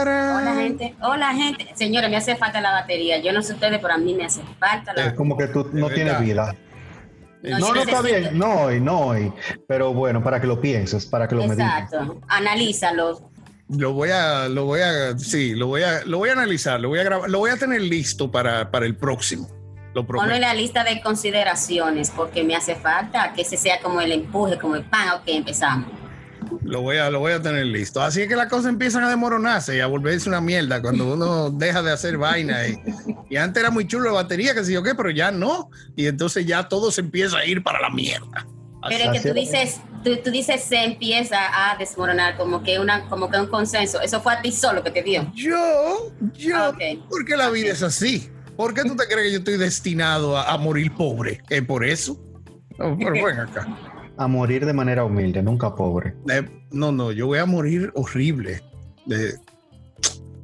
Hola gente, hola gente. Señores, me hace falta la batería. Yo no sé ustedes, pero a mí me hace falta la Es como que tú no Es tienes vida. No, No, está bien, no hoy, no hoy. Pero bueno, para que lo pienses, para que lo medites. Exacto. Analízalo. Lo voy a, lo voy a, sí, lo voy a, lo voy a analizar, lo voy a grabar, lo voy a tener listo para, para el próximo. Lo Ponlo en la lista de consideraciones porque me hace falta que ese sea como el empuje, como el pan. Ok, empezamos. Lo voy a, lo voy a tener listo. Así es que las cosas empiezan a desmoronarse y a volverse una mierda cuando uno deja de hacer vaina. Y, y antes era muy chulo la batería, que sé yo qué, pero ya no. Y entonces ya todo se empieza a ir para la mierda. Pero es que tú es. dices, tú, tú dices se empieza a desmoronar como que una, como que un consenso. Eso fue a ti solo que te dio. Yo, yo, Ah, ok. porque la vida es así. ¿Por qué tú te crees que yo estoy destinado a, a morir pobre? ¿Es por eso? No, pero ven acá. A morir de manera humilde, nunca pobre. Eh, no, no, yo voy a morir horrible.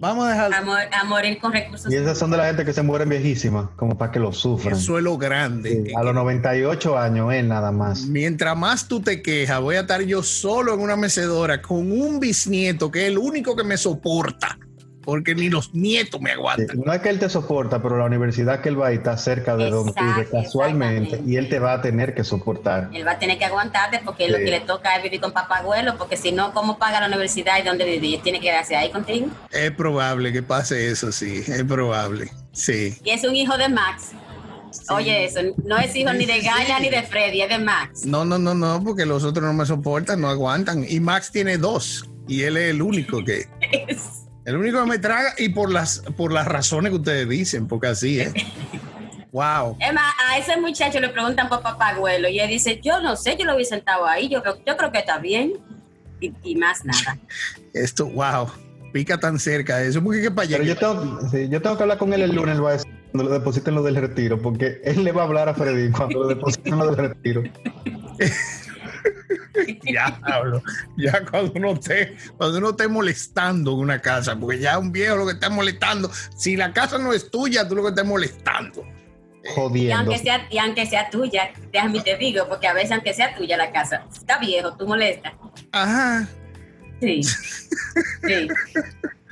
Vamos a dejar A, mor- a morir con recursos. Y esas son de la gente que se mueren viejísimas, como para que lo sufran. el suelo grande. Sí, a los 98 años, él nada más. Mientras más tú te quejas, voy a estar yo solo en una mecedora con un bisnieto que es el único que me soporta, porque ni los nietos me Sí, aguantan. No es que él te soporta, pero la universidad que él va a ir está cerca de donde Exacto, casualmente y él te va a tener que soportar. Él va a tener que aguantarte porque lo que le toca es vivir con papagüelo, porque si no, ¿cómo paga la universidad y dónde vivir? Tiene que quedarse ahí contigo. Es probable que pase eso, sí, es probable. Sí. Y es un hijo de Max. Oye, eso no es hijo ni de Gaia ni de Freddy, es de Max. No, no, no, no, porque los otros no me soportan, no aguantan. Y Max tiene dos y él es el único que, el único que me traga y por las, por las razones que ustedes dicen, porque así es. Wow. Es más, a ese muchacho le preguntan por papagüelo y él dice, yo no sé, yo lo vi sentado ahí, yo creo, yo creo que está bien. Y, y más nada. Esto, wow. Pica tan cerca de eso, porque que para allá. Pero yo tengo, sí, yo tengo que hablar con él el lunes, él va a decir cuando lo depositen lo del retiro, porque él le va a hablar a Freddy cuando lo depositen lo del retiro. Ya hablo. Ya cuando uno esté, cuando uno esté molestando en una casa, porque ya un viejo lo que está molestando, si la casa no es tuya, tú lo que estás molestando. Y Jodiendo. aunque, sea, y aunque sea tuya, déjame te digo, porque a veces aunque sea tuya la casa, está viejo, tú molestas. Ajá. Sí. Sí.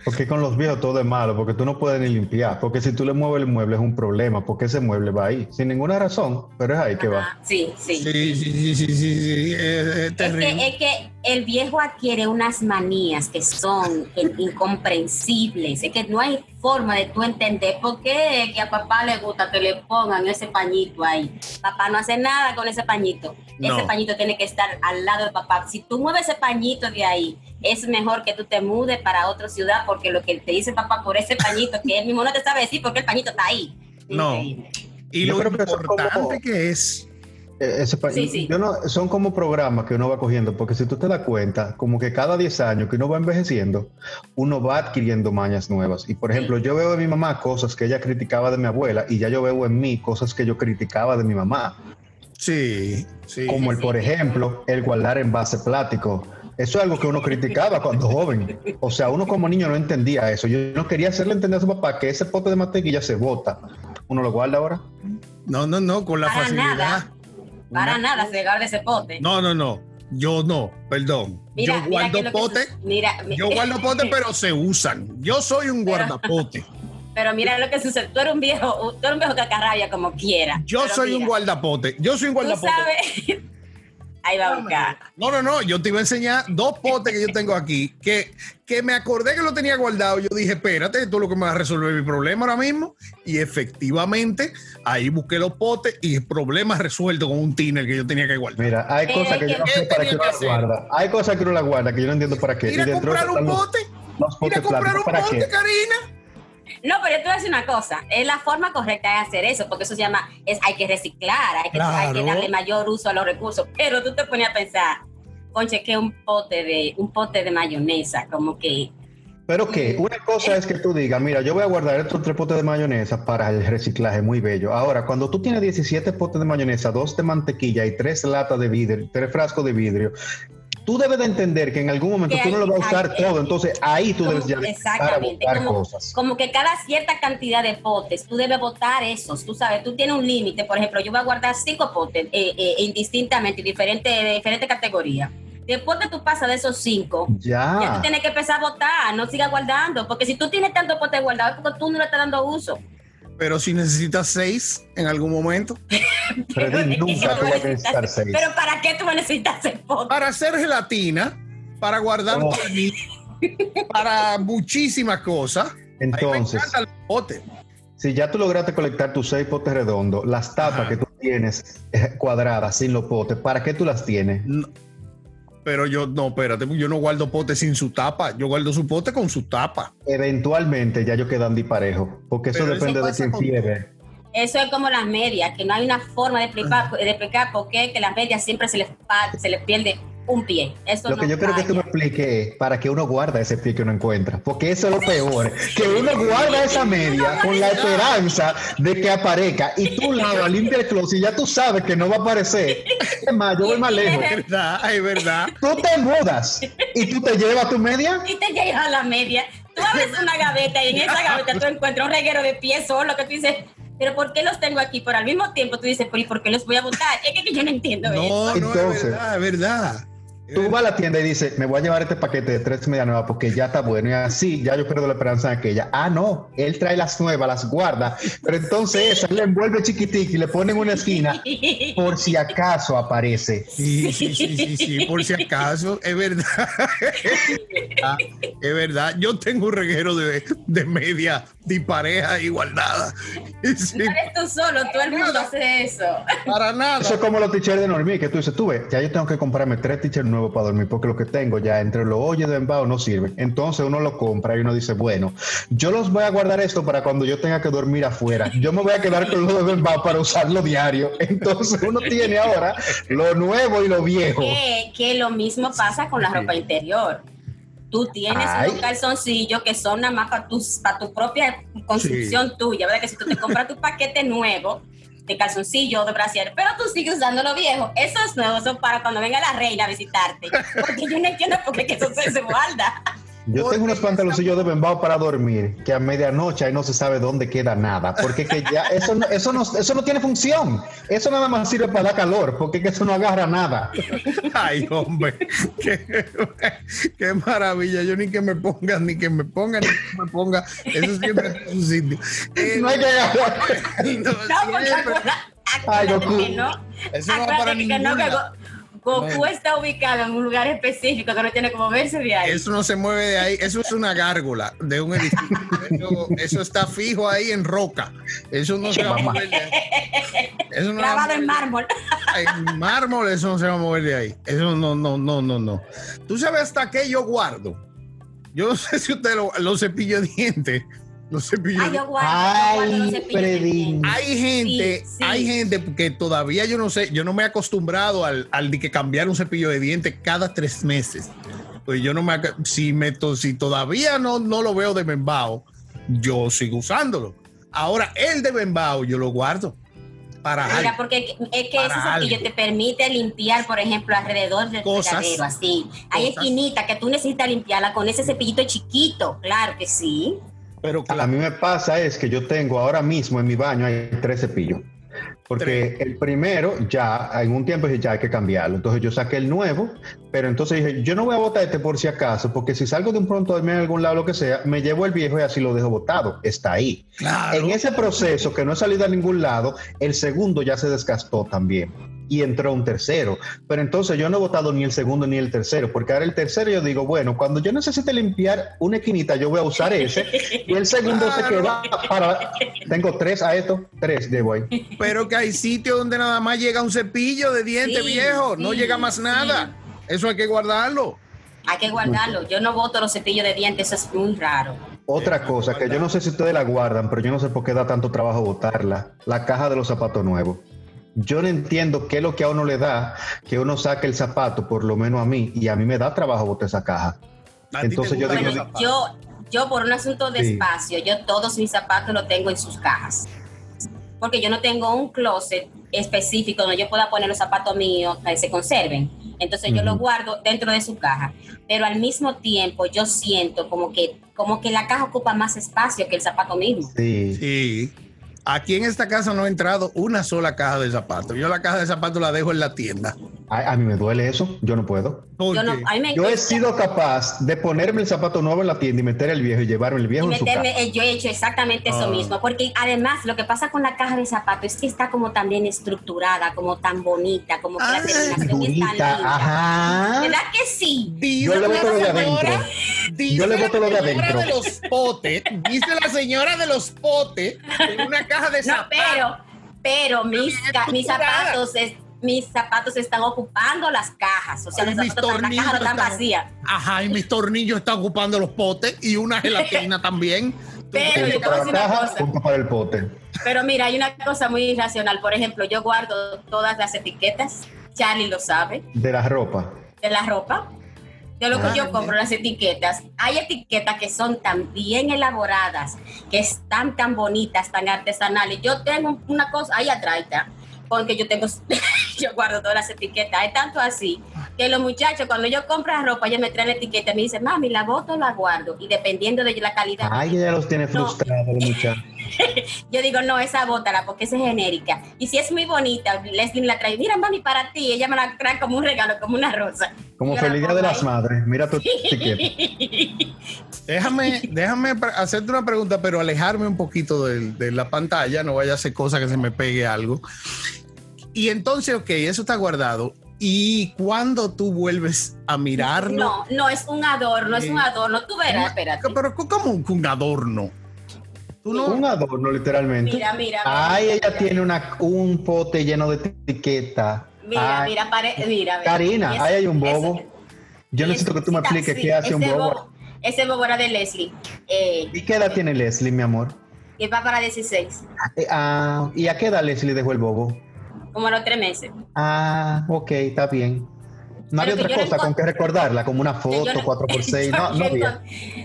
Porque con los viejos todo es malo, porque tú no puedes ni limpiar. Porque si tú le mueves el mueble es un problema, porque ese mueble va ahí, sin ninguna razón, pero es ahí que va. Sí, sí. Sí, sí, sí, sí, sí, sí, es, es Es terrible. que, es que el viejo adquiere unas manías que son incomprensibles. Es que no hay forma de tú entender por qué es que a papá le gusta que le pongan ese pañito ahí. Papá no hace nada con ese pañito. No. Ese pañito tiene que estar al lado del papá. Si tú mueves ese pañito de ahí, es mejor que tú te mudes para otra ciudad porque lo que te dice papá por ese pañito, que él mismo no te sabe decir porque el pañito está ahí. No. Increíble. Y lo importante como- que es. Eh, ese Sí, sí. Yo no, son como programas que uno va cogiendo, porque si tú te das cuenta, como que cada 10 años que uno va envejeciendo, uno va adquiriendo mañas nuevas. Y por ejemplo, yo veo de mi mamá cosas que ella criticaba de mi abuela y ya yo veo en mí cosas que yo criticaba de mi mamá. Sí, sí. Como el, sí. por ejemplo, el guardar envase plástico. Eso es algo que uno criticaba cuando joven. O sea, uno como niño no entendía eso. Yo no quería hacerle entender a su papá que ese pote de mantequilla se bota. ¿Uno lo guarda ahora? No, no, no, con la Para facilidad. nada. Para Una- nada se guarda ese pote. No, no, no. Yo no, perdón. Mira, yo mira guardo que pote. su- Mira, mi- Yo guardo pote, pero se usan. Yo soy un Pero- guardapote. Pero mira lo que sucede. Tú eres un viejo, tú eres un viejo cacarrabia como quiera. Yo soy un mira, guardapote. Yo soy un Tú guardapote. sabes. Ahí va a buscar. No, no, no. Yo te iba a enseñar dos potes que yo tengo aquí que, que me acordé que lo tenía guardado. Yo dije, espérate, esto es lo que me va a resolver mi problema ahora mismo. Y efectivamente, ahí busqué los potes y el problema resuelto con un tiner que yo tenía que guardar. Mira, hay Eh, cosas que yo no ¿qué sé para qué uno las guarda. Hay cosas que uno las guarda que yo no entiendo para qué. Ir a comprar un los- pote. Los Ir a potes comprar un ¿para pote, qué? Karina. No, pero yo te voy a decir una cosa. Es la forma correcta de hacer eso, porque eso se llama, es, hay que reciclar, hay que, hay que Claro. darle mayor uso a los recursos. Pero tú te pones a pensar, conche, que un pote de, un pote de mayonesa, como que Pero que una cosa es que tú digas, mira, yo voy a guardar estos tres potes de mayonesa para el reciclaje, muy bello. Ahora, cuando tú tienes 17 potes de mayonesa, dos de mantequilla y tres latas de vidrio, tres frascos de vidrio, tú debes de entender que en algún momento Que tú no lo vas a usar hay- todo, entonces ahí tú como- debes ya a exactamente, como, cosas. como que cada cierta cantidad de potes, tú debes botar esos, tú sabes, tú tienes un límite, por ejemplo, yo voy a guardar cinco potes eh, eh, indistintamente, diferentes, de diferentes categorías. después que tú pasas de esos cinco, Ya. ya tú tienes que empezar a votar, no sigas guardando, porque si tú tienes tantos potes guardados es porque tú no le estás dando uso. Pero si necesitas seis en algún momento. Freddy, nunca vas a necesitar seis. Pero ¿para qué tú necesitas el pote? Para hacer gelatina, para guardar Oh. para muchísimas cosas. Ahí me Entonces, encanta el bote. si ya tú lograste colectar tus seis potes redondos, las tapas Ajá. que tú tienes eh, cuadradas sin los potes, ¿para qué tú las tienes? No. Pero yo, no, espérate, yo no guardo pote sin su tapa. Yo guardo su pote con su tapa. Eventualmente ya ellos quedan disparejos, porque eso Pero eso depende de quién fiebre. Eso es como las medias, que no hay una forma de explicar, de explicar por qué que las medias siempre se les, se les pierde un pie. Eso Lo no que yo quiero que tú me expliques es para que uno guarda ese pie que uno encuentra. Porque eso es lo peor. Que uno guarda esa media con la esperanza de que aparezca. Y tú lavas, limpia el closet y ya tú sabes que no va a aparecer. Es más, yo voy más lejos. Es verdad, es verdad. Tú te mudas y tú te llevas tu media. Y te llegas a la media. Tú abres una gaveta y en esa gaveta tú encuentras un reguero de pies solo que tú dices, pero ¿por qué los tengo aquí? Pero al mismo tiempo tú dices, pero ¿y por qué los voy a botar? Es que, yo no entiendo eso. No, no, Entonces- es verdad, es verdad. Tú vas a la tienda y dices, me voy a llevar este paquete de tres medias nuevas porque ya está bueno. Y así ya yo pierdo la esperanza en aquella. Ah, no, él trae las nuevas, las guarda. Pero entonces esa le envuelve chiquitica y le pone en una esquina por si acaso aparece. Sí, sí, sí, sí, sí, por si acaso, es verdad. Ah, es verdad. Yo tengo un reguero de, de media dispareja igualdada. Sí, No eres tú solo, todo el mundo hace eso. para nada. Eso es como los t-shirts de Normie, que tú dices, tú ves, ya yo tengo que comprarme tres t-shirts nuevos para dormir, porque lo que tengo ya entre los hoyos de embao no sirven. Entonces uno lo compra y uno dice, bueno, yo los voy a guardar esto para cuando yo tenga que dormir afuera. Yo me voy a quedar con los de embao para usarlo diario. Entonces uno tiene ahora lo nuevo y lo viejo. Que, que lo mismo pasa con la ropa interior. Tú tienes Ay. unos calzoncillos que son nada más para tu, para tu propia construcción tuya, ¿verdad? Que si tú te compras tu paquete nuevo de calzoncillo de brasier, pero tú sigues usando lo viejo, esos nuevos son para cuando venga la reina a visitarte. Porque yo no entiendo por qué eso se guarda. Yo tengo unos pantaloncillos de bembao para dormir, que a medianoche ahí no se sabe dónde queda nada, porque que ya eso no, eso no, eso no tiene función. Eso nada más sirve para dar calor, porque que eso no agarra nada. Ay, hombre, qué, qué maravilla. Yo ni que me ponga, ni que me ponga, ni que me ponga. Eso siempre tiene su sitio. Eh, No hay que agarrar. no, Ay, Goku. que no. Eso no va para que ningún no, que lado. Go- Goku está ubicado en un lugar específico que no tiene como verse de ahí. Eso no se mueve de ahí. Eso es una gárgola de un edificio. Eso, eso está fijo ahí en roca. Eso no se va a mover de ahí. Eso no grabado en mármol. En mármol, eso no se va a mover de ahí. Eso no, no, no, no, no. Tú sabes hasta qué yo guardo. Yo no sé si usted lo, los cepillos de dientes. Los cepillos Ay, de yo guardo, yo guardo los Ay, cepillos de Freddy. dientes. Hay gente, Sí, sí. hay gente que todavía yo no sé, yo no me he acostumbrado al, al de que cambiar un cepillo de dientes cada tres meses. Pues yo no me, si me, si todavía no, no lo veo de Bembao, yo sigo usándolo. Ahora el de Bembao yo lo guardo para Mira, algo. porque es que ese cepillo algo. te permite limpiar, por ejemplo, alrededor del Cosas. fregadero, así. Hay esquinitas que tú necesitas limpiarla con ese cepillito chiquito, claro que sí. Pero A mí me pasa es que yo tengo ahora mismo en mi baño hay tres cepillos. Porque el primero ya en un tiempo dije ya hay que cambiarlo. Entonces yo saqué el nuevo, pero entonces dije yo no voy a botar este por si acaso, porque si salgo de un pronto en algún lado lo que sea, me llevo el viejo y así lo dejo botado. Está ahí. claro. En ese proceso que no he salido a ningún lado, el segundo ya se desgastó también. Y entró un tercero. Pero entonces yo no he votado ni el segundo ni el tercero, porque ahora el tercero yo digo, bueno, cuando yo necesite limpiar una esquinita, yo voy a usar ese. Y el segundo se queda para. Tengo tres a esto, tres llevo ahí. Pero que hay sitios donde nada más llega un cepillo de diente Sí, viejo, no llega más sí. nada. Eso hay que guardarlo. Hay que guardarlo. Yo no boto los cepillos de dientes, eso es muy raro. Otra cosa que yo no sé si ustedes la guardan, pero yo no sé por qué da tanto trabajo botarla. La caja de los zapatos nuevos. Yo no entiendo qué es lo que a uno le da que uno saque el zapato, por lo menos a mí, y a mí me da trabajo botar esa caja. Entonces yo digo- Bueno, yo, yo por un asunto de Sí. espacio, yo todos mis zapatos los tengo en sus cajas. Porque yo no tengo un closet específico donde yo pueda poner los zapatos míos que se conserven. Entonces yo los guardo dentro de su caja. Pero al mismo tiempo yo siento como que, como que la caja ocupa más espacio que el zapato mismo. Sí. Sí. Aquí en esta casa no ha entrado una sola caja de zapatos. Yo la caja de zapatos la dejo en la tienda. A, a mí me duele eso, yo no puedo. ¿Por Yo, no, Yo he sido capaz de ponerme el zapato nuevo en la tienda y meter el viejo y llevarme el Y viejo en su casa. meterme, eh, yo he hecho exactamente eso Ah. mismo, porque además lo que pasa con la caja de zapatos es que está como tan bien estructurada, como tan bonita, como que Ah, la terminación es tan linda. ajá. ¿Verdad que sí? Dice Yo le la boto lo de señora- adentro. dice Yo le la boto lo de señora adentro. de los potes, dice la señora de los potes en una caja de No, pero, pero mis, mis zapatos, es- mis zapatos están ocupando las cajas, o sea, Ay, los mis zapatos, están- las tornillos cajas no están están- vacías. Ajá, y mis tornillos están ocupando los potes y una gelatina también. Pero yo para decir una caja, cosa. para el pote. Pero mira, hay una cosa muy irracional. Por ejemplo, yo guardo todas las etiquetas, Charlie lo sabe, De la ropa. de la ropa, de lo que Ah, yo compro, las etiquetas. Hay etiquetas que son tan bien elaboradas, que están tan bonitas, tan artesanales. Yo tengo una cosa, ahí atrás está, porque yo tengo, yo guardo todas las etiquetas. Es tanto así que los muchachos, cuando yo compro ropa, ellos me traen la etiqueta y me dicen, mami, la boto o la guardo. Y dependiendo de la calidad. Ay, ella los tiene No. frustrados, los muchachos. Yo digo, no, esa bótala porque esa es genérica. Y si es muy bonita, Leslie me la trae. Mira, mami, para ti. Ella me la trae como un regalo, como una rosa. Como Yo la día de las madres. Mira tu etiqueta. Déjame, déjame hacerte una pregunta, pero alejarme un poquito de, de la pantalla, no vaya a ser cosa que se me pegue algo. Y entonces, ok, eso está guardado. ¿Y cuando tú vuelves a mirarlo? No, no, es un adorno, es un adorno. Tú verás, espérate. Pero ¿cómo un- un adorno? Tú no- Un adorno, literalmente. Mira, mira. Ay, mira, ella mira. tiene una, un pote lleno de etiqueta. Mira, Ay, mira, pare, mira. mira. Karina, ahí hay un ese- bobo. Yo necesito que tú me expliques sí, qué hace un bobo. Ese bobo era de Leslie. Eh, ¿Y qué edad tiene Leslie, mi amor? y va para 16, Eh, ah, ¿Y a qué edad Leslie dejó el bobo? como a los tres meses. Ah, ok, está bien. No había otra yo cosa con que recordarla, como una Yo foto, no- 4x6. No, yo, no había.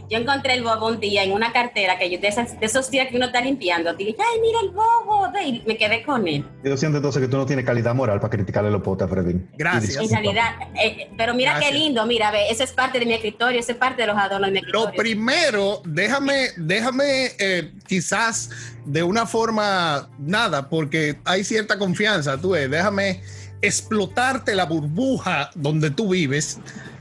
yo encontré el bobo un día en una cartera que yo de, esas- de esos días que uno está limpiando. Dije, ay, mira el bobo. Y me quedé con él. Yo siento entonces que tú no tienes calidad moral para criticarle los potes a Freddy. Gracias. En realidad, eh, pero mira Gracias. qué lindo, mira, ve, eso es parte de mi escritorio, eso es parte de los adornos de mi escritorio. Lo primero, déjame, déjame eh, quizás de una forma nada, porque hay cierta confianza, tú ves, déjame explotarte la burbuja donde tú vives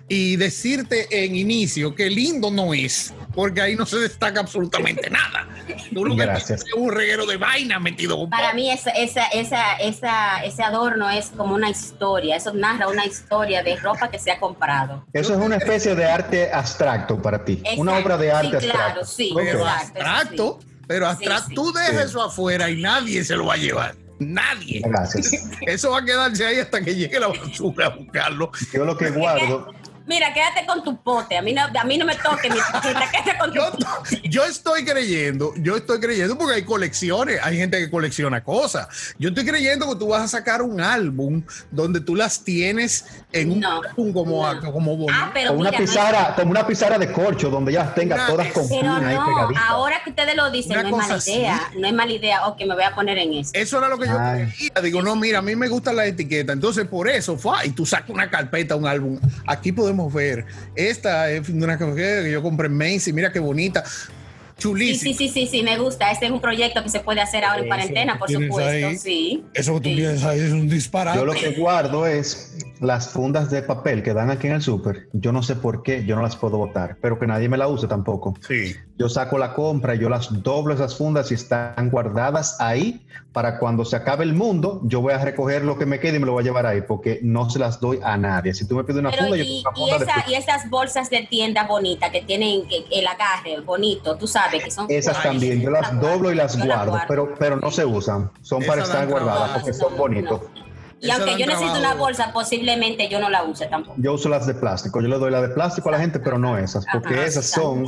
y decirte en inicio que lindo no es, porque ahí no se destaca absolutamente nada. Tú lo que Gracias. un reguero de vaina metido con Para mí esa, esa, esa, esa, ese adorno es como una historia, eso narra una historia de ropa que se ha comprado. Eso es una especie de arte abstracto para ti. Una Exacto. obra de arte Sí, abstracto. claro, sí. Ok. pero abstracto, pero abstracto, sí. tú dejas Sí. eso afuera y nadie se lo va a llevar. Nadie. Gracias. Eso va a quedarse ahí hasta que llegue la basura a buscarlo. Yo lo que guardo, Mira, quédate con tu pote, a mí no, a mí no me toque mi cosita, quédate con tu Yo, pote. yo estoy creyendo, yo estoy creyendo porque hay colecciones, hay gente que colecciona cosas. Yo estoy creyendo que tú vas a sacar un álbum donde tú las tienes en un No, álbum como, no. como. Ah, pero como una mira, no es- pizarra, como una pizarra de corcho donde ya tenga Una- todas con Pero no, ahora que ustedes lo dicen, Una no es mala así. idea. No es mala idea. Ok, me voy a poner en eso. Eso era lo que yo Ay. quería. Digo, no, mira, a mí me gustan las etiquetas. Entonces, por eso, fue, y tú sacas una carpeta, un álbum. Aquí podemos ver. Esta es una que yo compré en Macy. Mira qué bonita. Sí, Chulísima. sí, sí, sí, sí, me gusta. Este es un proyecto que se puede hacer ahora en Eso cuarentena, por supuesto. ahí. Sí. Eso que tú Sí. tienes ahí es un disparate. Yo lo que guardo es las fundas de papel que dan aquí en el súper. Yo no sé por qué, yo no las puedo botar, pero que nadie me la use tampoco. Sí. Yo saco la compra, yo las doblo esas fundas y están guardadas ahí para cuando se acabe el mundo, yo voy a recoger lo que me quede y me lo voy a llevar ahí porque no se las doy a nadie. Si tú me pides una Pero funda, yo y, tengo una y, funda de esa, y esas bolsas de tienda bonitas que tienen que- el agarre bonito, tú sabes que son. Esas también, yo las doblo y las Yo guardo, pero, pero no se usan, son para estar guardadas porque son No, bonitos. no. Y aunque yo necesito una bolsa, posiblemente yo no la use tampoco. Yo uso las de plástico, yo le doy la de plástico a la gente, pero no esas, porque Ajá, esas son...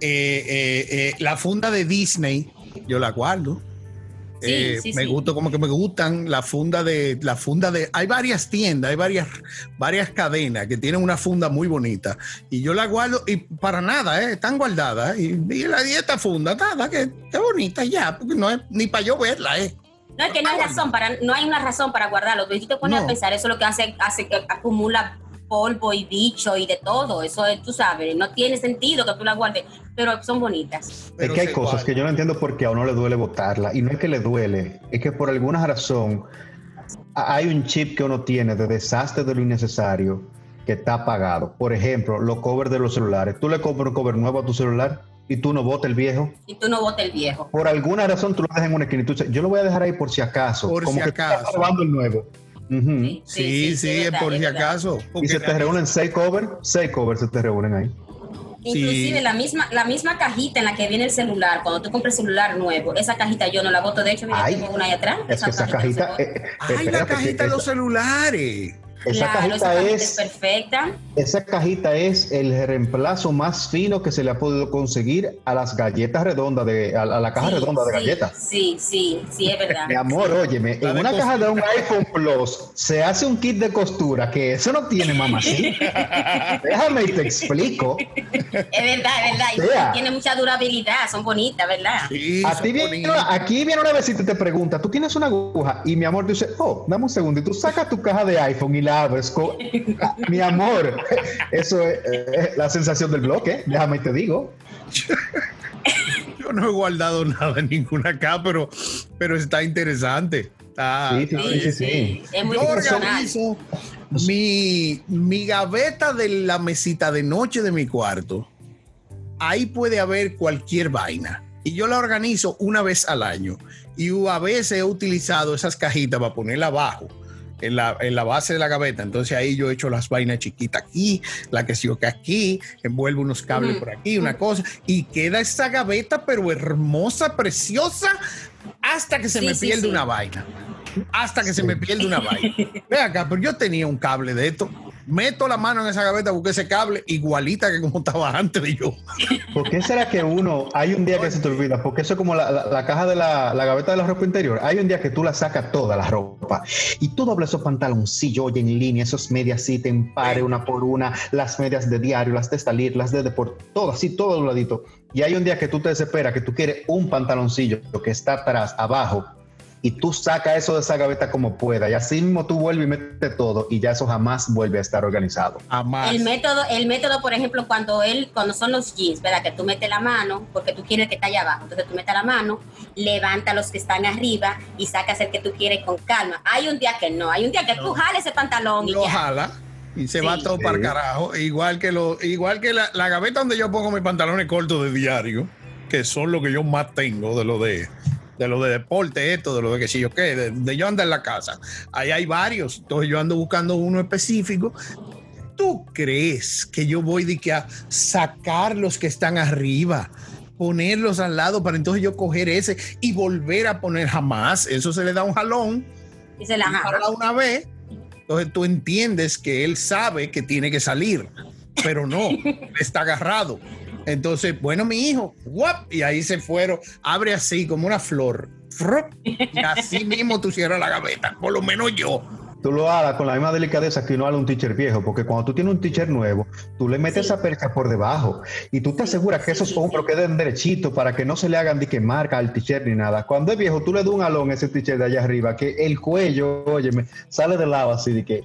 eh, eh, eh, la funda de Disney, yo la guardo. Sí, sí, me sí. gusta, como que me gustan la funda de, la funda de, hay varias tiendas, hay varias, varias cadenas que tienen una funda muy bonita y yo la guardo y para nada, están guardadas y, y la esta funda, nada, que está bonita ya, porque no es ni para yo verla, eh. No es que no hay razón para, no hay una razón para guardarlo. Tú te pones No. a pensar, eso es lo que hace, hace que acumula polvo y bicho y de todo. Eso es, tú sabes, no tiene sentido que tú la guardes, pero son bonitas. es que hay cosas que yo no entiendo por qué a uno le duele botarla. Y no es que le duele, es que por alguna razón hay un chip que uno tiene de desastre de lo innecesario que está apagado. Por ejemplo, los covers de los celulares. Tú le compras un cover nuevo a tu celular y tú no botas el viejo. Y tú no botas el viejo. Por alguna razón tú lo dejas en una esquina. yo lo voy a dejar ahí por si acaso. Por como si que acaso. el nuevo. Sí, sí, sí, por si acaso. Y se te reúnen seis covers, seis covers se te reúnen ahí. Inclusive la misma la misma cajita en la que viene el celular, cuando tú compras celular nuevo, esa cajita yo no la boto. De hecho, mira, tengo una ahí atrás. Es que esa cajita... Eh, Ay, la cajita de los celulares. Esa cajita es, perfecta. Esa cajita es el reemplazo más fino que se le ha podido conseguir a las galletas redondas de a, la caja redonda de galletas. Sí, sí, sí, es verdad. Mi amor, óyeme, en una caja de un iPhone Plus se hace un kit de costura que eso no tiene mamá, ¿sí? Déjame y te explico. Es verdad, es verdad. tiene mucha durabilidad, son bonitas, ¿verdad? Sí, a ti viene, aquí viene una vez y te pregunta, ¿tú tienes una aguja? Y mi amor dice, oh, dame un segundo, y tú sacas tu caja de iPhone y mi amor, eso es eh, la sensación del bloque, déjame te digo. Yo no he guardado nada en ninguna acá, pero, pero está interesante. sí, sí, sí, Yo organizo mi, mi gaveta de la mesita de noche de mi cuarto. Ahí puede haber cualquier vaina. Y yo la organizo una vez al año. Y a veces he utilizado esas cajitas para ponerla abajo en la, base de la gaveta. Entonces ahí yo he hecho las vainas chiquitas aquí, la que sigo que aquí, envuelvo unos cables por aquí, una cosa, y queda esa gaveta, pero hermosa, preciosa, hasta que se me pierde una vaina. Hasta que se me pierde una vaina. Ve acá, pero yo tenía un cable de esto meto la mano en esa gaveta, busqué ese cable igualita que como estaba antes de yo. ¿Por qué será que uno, hay un día que se te olvida? Porque eso es como la, caja de la, gaveta de la ropa interior. Hay un día que tú la sacas toda la ropa y tú dobles esos pantaloncillos, oye, en línea, esos medias así, te empare una por una, las medias de diario, las de salir, las de deporte, todo así, todo dobladito. Y hay un día que tú te desesperas, que tú quieres un pantaloncillo que está atrás, abajo, y tú sacas eso de esa gaveta como pueda y así mismo tú vuelves y metes todo y ya eso jamás vuelve a estar organizado. El método, el método, por ejemplo, cuando él, cuando son los jeans, ¿verdad? Que tú metes la mano, porque tú quieres que está allá abajo, entonces tú metes la mano, levanta los que están arriba y sacas el que tú quieres con calma. Hay un día que no, hay un día que tú jales ese pantalón y lo jala y se va todo para el carajo, igual que lo, igual que la, la gaveta donde yo pongo mis pantalones cortos de diario, que son lo que yo más tengo de lo de de lo de deporte, esto, de lo de que si yo qué, de, yo ando en la casa. Ahí hay varios, entonces yo ando buscando uno específico. ¿Tú crees que yo voy de que a sacar los que están arriba? ponerlos al lado para entonces yo coger ese y volver a poner jamás. Eso se le da un jalón. Y se la jala una vez. Entonces tú entiendes que él sabe que tiene que salir, pero no, está agarrado. Entonces, bueno, mi hijo, ¡guap! y ahí se fueron, abre así como una flor, y así mismo tú cierras la gaveta, por lo menos yo. Tú lo hagas con la misma delicadeza que uno haga un teacher viejo, porque cuando tú tienes un teacher nuevo, tú le metes esa percha por debajo y tú te aseguras que esos hombros queden derechitos para que no se le hagan de que marca al teacher ni nada. Cuando es viejo, tú le das un alón a ese teacher de allá arriba, que el cuello, oye, sale del lado así de que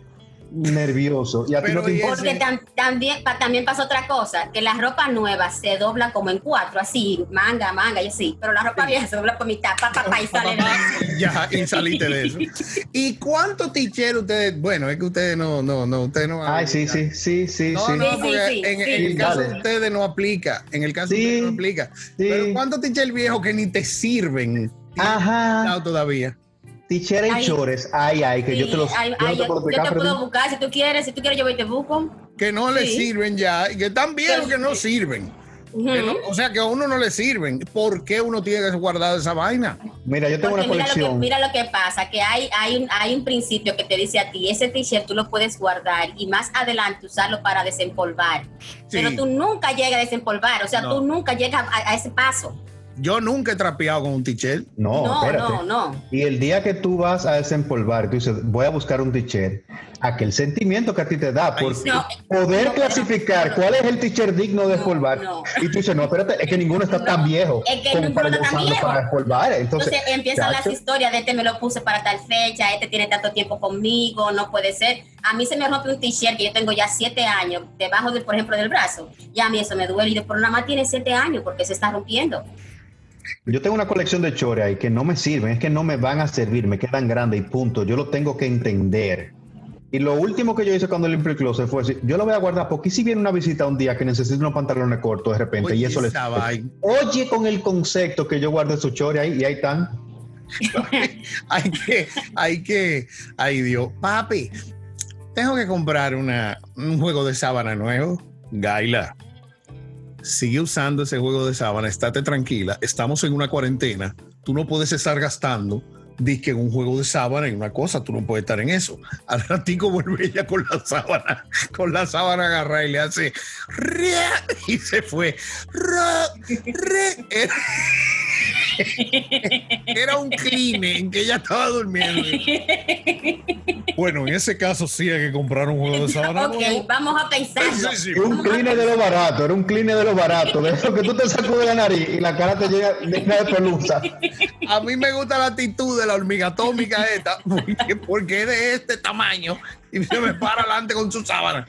nervioso. Y a ti no te importa. Porque también, también pasa otra cosa, que la ropa nueva se dobla como en cuatro, así, manga, manga y así, pero la ropa vieja se dobla por mitad, papá, pa, y sale Ya, y saliste de eso. ¿Y cuánto tichero ustedes? Bueno, es que ustedes no, no, no, ustedes no. Ay, sí, sí, sí, sí. No, sí. no, porque en, el caso de ustedes no aplica. En el caso de ustedes no aplica. Pero ¿cuántos ticheros viejos que ni te sirven? Ajá. Todavía. Teacher y chores, ay, ay, que yo te los ay, yo, te puedo buscar si tú quieres, si tú quieres yo voy y te busco. Que no le sirven ya, y que están bien que no sirven. o sea, que a uno no le sirven. ¿Por qué uno tiene que guardar esa vaina? Mira, yo tengo una colección. Mira lo, que, pasa, que hay, hay, un, hay un principio que te dice a ti, ese t-shirt tú lo puedes guardar y más adelante usarlo para desempolvar. Pero tú nunca llegas a desempolvar, o sea, tú nunca llegas a ese paso. Yo nunca he trapeado con un t-shirt. No, no, espérate. no, no. Y el día que tú vas a desempolvar, tú dices, voy a buscar un t-shirt, aquel sentimiento que a ti te da por poder clasificar cuál es el t-shirt digno de espolvar. Y tú dices, no, espérate, es que ninguno está tan viejo es que como para está tan viejo. para. Entonces, empiezan las historias de este me lo puse para tal fecha, este tiene tanto tiempo conmigo, no puede ser. a mí se me rompe un t-shirt que yo tengo ya siete años debajo, de, por ejemplo, del brazo. Y a mí eso me duele. Y de más tiene siete años porque se está rompiendo. Yo tengo una colección de chores ahí que no me sirven, es que no me van a servir, me quedan grandes y punto. Yo lo tengo que entender. Y lo último que yo hice cuando limpié el closet fue decir, yo lo voy a guardar porque si viene una visita un día que necesita unos pantalones cortos de repente y eso les... Oye con el concepto que yo guarde su chore ahí y ahí están. hay que, hay que, ay Dios, papi, tengo que comprar una, un juego de sábana nuevo. Gaila, sigue usando ese juego de sábana, estate tranquila, estamos en una cuarentena, tú no puedes estar gastando que en un juego de sábana y una cosa, tú no puedes estar en eso. Al ratico vuelve ella con la sábana, con la sábana agarrada y le hace y se fue. un crimen que ella estaba durmiendo. Bueno, en ese caso sí hay que comprar un juego de sábana. Ok, vamos a pensar. Un cleaner de lo barato, era un cleaner de lo barato, de eso que tú te sacudes la nariz y la cara te llega de pelusa. A mí me gusta la actitud de la hormiga atómica esta, porque, porque es de este tamaño y se me para adelante con su sábana.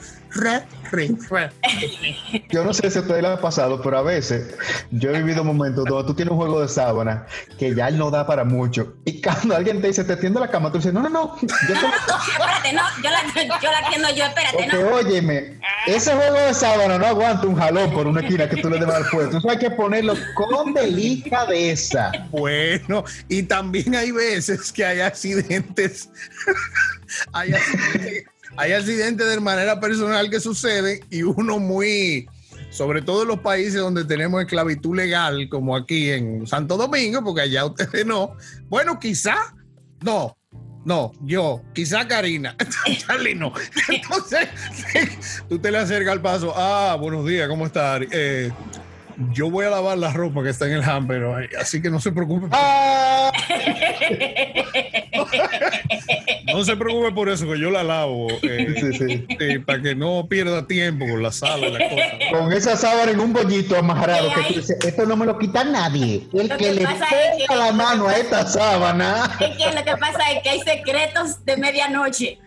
Yo no sé si a ustedes le ha pasado, pero a veces yo he vivido momentos donde tú tienes un juego de sábana que ya no da para mucho. Y cuando alguien te dice, te tiendo la cama, tú dices, no, no, no. Yo espérate, no, yo la, yo la tiendo yo, espérate, no. Óyeme, ese juego de sábana no aguanta un jalón por una esquina que tú le debas al puesto. Eso hay que ponerlo con delicadeza. Bueno, y también hay veces que hay accidentes. hay accidentes hay accidentes de manera personal que suceden y uno muy, sobre todo en los países donde tenemos esclavitud legal, como aquí en Santo Domingo, porque allá ustedes no. Bueno, quizá, no, no, yo, quizá Karina, Charlie no. Entonces, tú te le acercas al paso, ah, buenos días, ¿cómo estás? Eh, yo voy a lavar la ropa que está en el hamper, así que no se preocupe. Ah. no se preocupe por eso, que yo la lavo. Eh, eh, para que no pierda tiempo con la sala y la cosa. Con esa sábana en un bollito amarrado, que tú dices, esto no me lo quita nadie. El que, le ponga la mano a esta sábana. Es que lo que pasa es que hay secretos de medianoche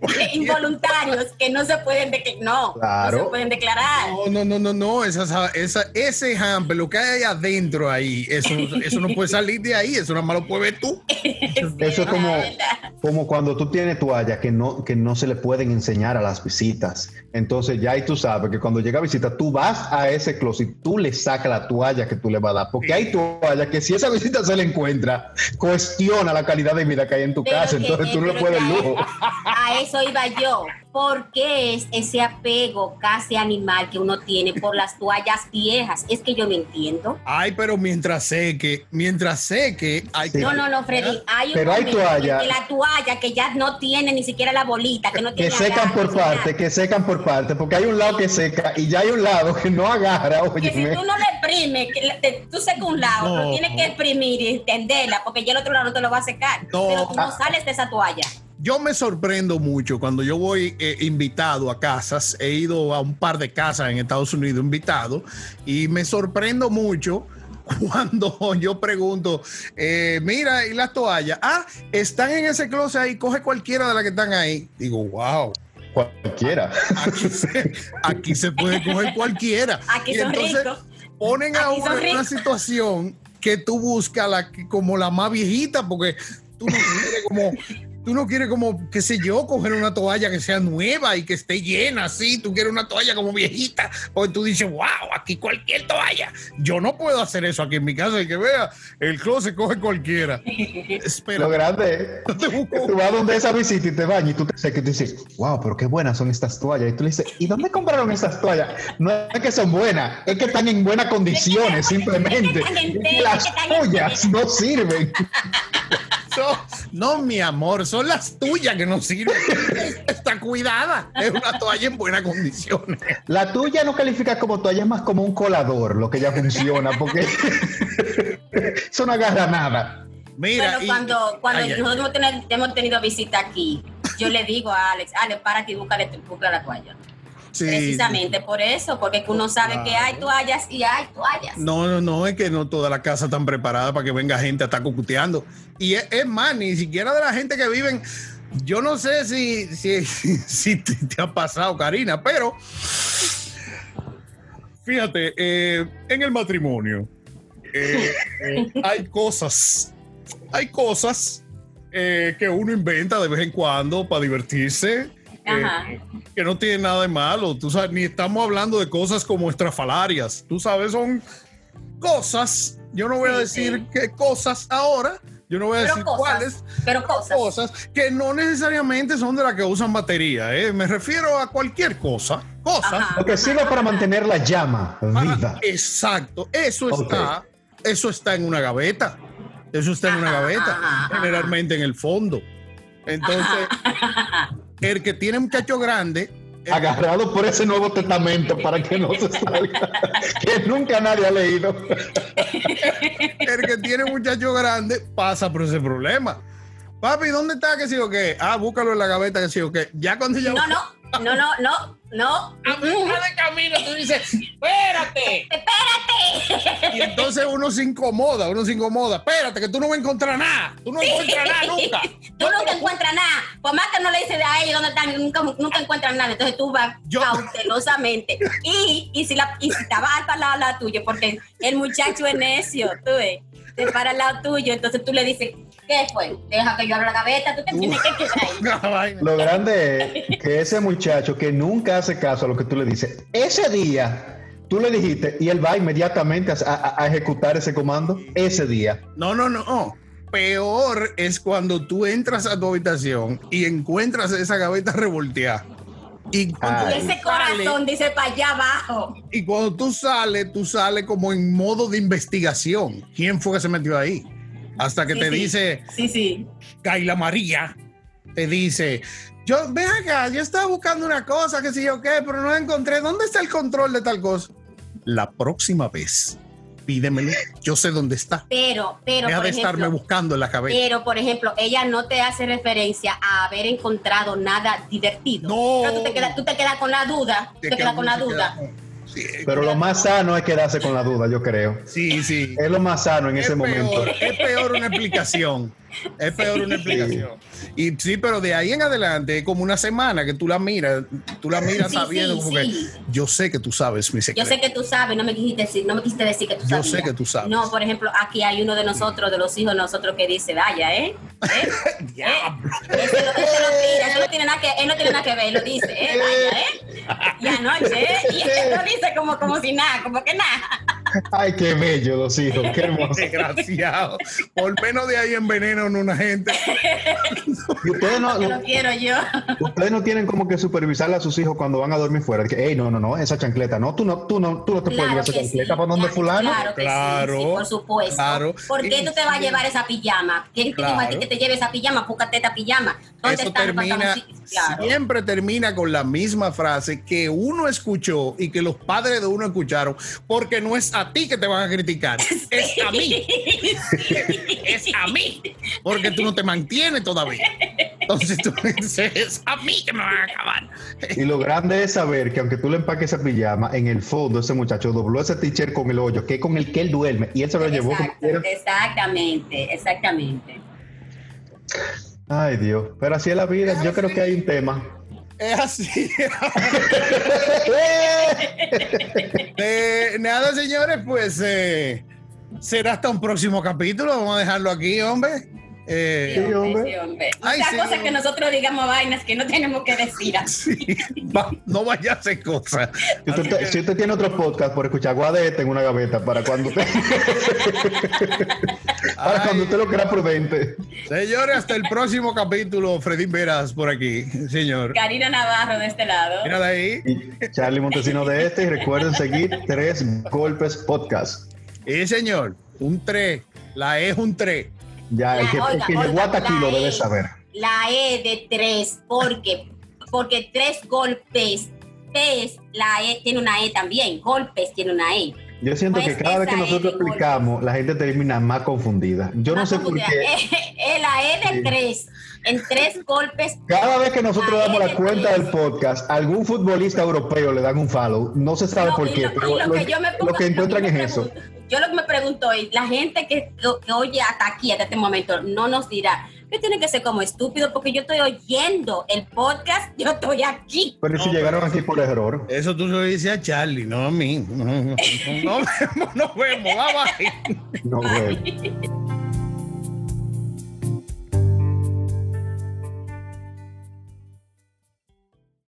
involuntarios que no se pueden no, no se pueden declarar. No, no, no, no, no. Esa, esa, ese hamper, lo que hay ahí adentro ahí, eso, eso no puede salir de ahí, eso nada más lo puedes ver tú. eso es como, como cuando tú tienes toallas que no, que no se le pueden enseñar a las visitas. Entonces ya ahí tú sabes que cuando llega a visita, tú vas a ese closet, tú le sacas la toalla que tú le vas a dar, porque hay toallas que si esa visita se le encuentra, cuestiona la calidad de vida que hay en tu casa, entonces tú no le puedes lujo. A eso iba yo. ¿Por qué es ese apego casi animal que uno tiene por las toallas viejas? Es que yo no entiendo. Ay, pero mientras sé que, mientras sé que hay No, no, no, Freddy. Hay pero hay toallas. la toalla que ya no tiene ni siquiera la bolita, que no tiene. Que secan por parte, que secan por parte, porque hay un lado que seca y ya hay un lado que no agarra. Que si tú no le exprimes, que tú secas un lado, pero tienes que exprimir y extenderla, porque ya el otro lado no te lo va a secar. Pero tú no ah. sales de esa toalla yo me sorprendo mucho cuando yo voy eh, invitado a casas. He ido a un par de casas en Estados Unidos invitado y me sorprendo mucho cuando yo pregunto, eh, mira, ¿y las toallas? Ah, están en ese closet ahí, coge cualquiera de las que están ahí. Digo, wow. Cualquiera. Aquí se, puede coger cualquiera. Aquí son entonces ponen a uno en una situación que tú buscas la, como la más viejita, porque tú no quieres como Tú no quieres como, qué sé yo, coger una toalla que sea nueva y que esté llena así. Tú quieres una toalla como viejita. O tú dices, wow, aquí cualquier toalla. Yo no puedo hacer eso aquí en mi casa. Y que vea, el closet coge cualquiera. Espera. Lo grande es tú vas donde esa visita y te bañas y tú te sé que dices, wow, pero qué buenas son estas toallas. Y tú le dices, ¿y dónde compraron estas toallas? No es que son buenas, es que están en buenas condiciones simplemente. Las toallas no sirven. no, mi amor, son las tuyas que no sirven. Está cuidada. Es una toalla en buenas condiciones. La tuya no califica como toalla, es más como un colador lo que ya funciona, porque eso no agarra nada. Mira, cuando, cuando nosotros hemos tenido visita aquí, yo le digo a Alex, Alex, para que busca la toalla. Precisamente por eso, porque uno sabe que hay toallas y hay toallas. No, no, no, es que no toda la casa está preparada para que venga gente a estar cucuteando. Y es, más, ni siquiera de la gente que viven Yo no sé si, si, si te, te ha pasado, Karina, pero fíjate, eh, en el matrimonio eh, eh, hay cosas, hay cosas que uno inventa de vez en cuando para divertirse. Eh, que no tiene nada de malo, tú sabes, ni estamos hablando de cosas como estrafalarias, tú sabes, son cosas, yo no voy a decir sí. qué cosas ahora, yo no voy a Pero decir cosas. cuáles, Pero cosas. cosas que no necesariamente son de las que usan batería, ¿eh? me refiero a cualquier cosa, cosas. Ajá. Lo que sirve para mantener la llama viva. exacto, eso está, eso está en una gaveta, eso está en una gaveta, ajá, ajá. generalmente en el fondo. Entonces, el que tiene muchacho grande, el- Agarrado por ese Nuevo Testamento para que no se salga. que nunca nadie ha leído. el que tiene muchacho grande pasa por ese problema. Papi, ¿dónde está? Que sí o qué? Ah, búscalo en la gaveta, que sí o qué. Ya cuando ya No, no, no, no, no, no. a mitad de camino tú dices, espérate. Espérate. Y entonces uno se incomoda, uno se incomoda. Espérate, que tú no vas a encontrar nada. Tú no encuentras nada nunca. Tú nunca encuentras nada. Por más que no le dices a ellos dónde están, nunca, nunca encuentran nada. Entonces tú vas Yo- cautelosamente. Y, y si la, y si al lado, al lado tuyo, porque el muchacho es necio, tú ves, te para al lado tuyo, entonces tú le dices, ¿qué fue? Deja que yo abra la gaveta, tú te tienes que quedar ahí. Lo grande es que ese muchacho que nunca hace caso a lo que tú le dices, ese día tú le dijiste y él va inmediatamente a, a- a ejecutar ese comando, ese día. No, no, no. Peor es cuando tú entras a tu habitación y encuentras esa gaveta revolteada. Y cuando. Y ese tú corazón sales- dice para allá abajo. y cuando tú sales, tú sales como en modo de investigación. ¿Quién fue que se metió ahí? Hasta que Sí, te sí. dice Sí, sí. Kaila María, te dice, yo, ven acá, yo estaba buscando una cosa, que sé yo qué, pero no la encontré. ¿Dónde está el control de tal cosa? La próxima vez, pídemelo. Yo sé dónde está. Pero, pero, Deja por de estarme ejemplo, buscando en la cabeza. Pero, por ejemplo, ella no te hace referencia a haber encontrado nada divertido. No. Pero tú te quedas, tú te quedas con la duda. Tú te quedas con la duda. con- Sí, Pero lo más sano es quedarse con la duda, yo creo. sí, sí. Es lo más sano en Es ese peor, momento. es peor una explicación. Es peor una explicación. Y sí, pero de ahí en adelante es como una semana que tú la miras, tú la miras Sí, sabiendo sí, como sí. que yo sé que tú sabes mi Yo secreto. sé que tú sabes, no me quisiste decir, no me quisiste decir que tú Yo sabías. sé que tú sabes. No, por ejemplo, aquí hay uno de nosotros, de los hijos de nosotros, que dice, vaya, ¿eh? ¿Eh? Diablo. Eso lo, lo eso no tiene nada que, él no tiene nada que ver, él lo dice, ¿eh? Vaya, ¿eh? Y anoche, ¿eh? Y él lo dice como, como si nada, como que nada. Ay, qué bello los hijos, qué hermoso. Desgraciado. Por menos de ahí envenenan una gente. Y ustedes no, lo quiero yo. ustedes no tienen como que supervisarle a sus hijos cuando van a dormir fuera. Que, hey, no, no, no, esa chancleta, no, tú no, tú no, tú no te puedes llevar esa chancleta sí, para donde claro, fulano. Claro que Claro, sí, sí, por supuesto. claro. ¿Por qué tú te vas a llevar esa pijama? ¿Quién te dijo a ti Claro. que te lleve esa pijama? Búscate esta pijama. ¿Dónde Eso están los termina, siempre termina con la misma frase que uno escuchó y que los padres de uno escucharon, porque no es a ti que te van a criticar, es a mí. es a mí, porque tú no te mantienes todavía. Entonces tú dices, es a mí que me van a acabar. Y lo grande es saber que aunque tú le empaques esa pijama, en el fondo ese muchacho dobló ese t-shirt con el hoyo, que es con el que él duerme, y él se lo llevó como quiera. exactamente, exactamente. Ay, Dios. Pero así es la vida. Yo creo que hay un tema. Es así. Eh, nada, señores, pues eh, será hasta un próximo capítulo. Vamos a dejarlo aquí, hombre. Eh, Sí, hombre. Sí, hombre. Ay, Otra sí, cosa hombre. que nosotros digamos vainas que no tenemos que decir. sí, va- no vaya a hacer cosas. Si usted, Así que- si usted tiene otro podcast por escuchar Guadete en una gaveta para cuando usted, para Ay. cuando usted lo crea prudente. Señores, hasta el próximo capítulo. Freddy Veras por aquí, señor. Karina Navarro de este lado. Mírala ahí. Y Charlie Montesino de este. Y recuerden seguir Tres Golpes Podcast. Y señor, un 3. La E es un 3. Ya, el que, el Oiga, que llegó oiga, debe E. saber. La E de tres, porque, porque tres golpes, pez, la E tiene una E también, golpes tiene una E. Yo siento Pues que cada vez que esa nosotros explicamos, la gente termina más confundida. Yo no sé por qué. La E de Sí. tres, en tres golpes. Cada vez que nosotros damos E la cuenta del podcast, algún futbolista europeo le dan un follow. No se sabe No, por qué, lo- y pero lo lo, que yo me pongo- lo que lo encuentran es eso. Yo lo que me pregunto es, la gente que, que oye hasta aquí, hasta este momento, no nos dirá, que tiene que ser como estúpido porque yo estoy oyendo el podcast, yo estoy aquí. Pero si llegaron aquí por error. Eso tú lo dices a Charlie, no a mí. No, no, no, no vemos, no vemos, bye bye. No, güey.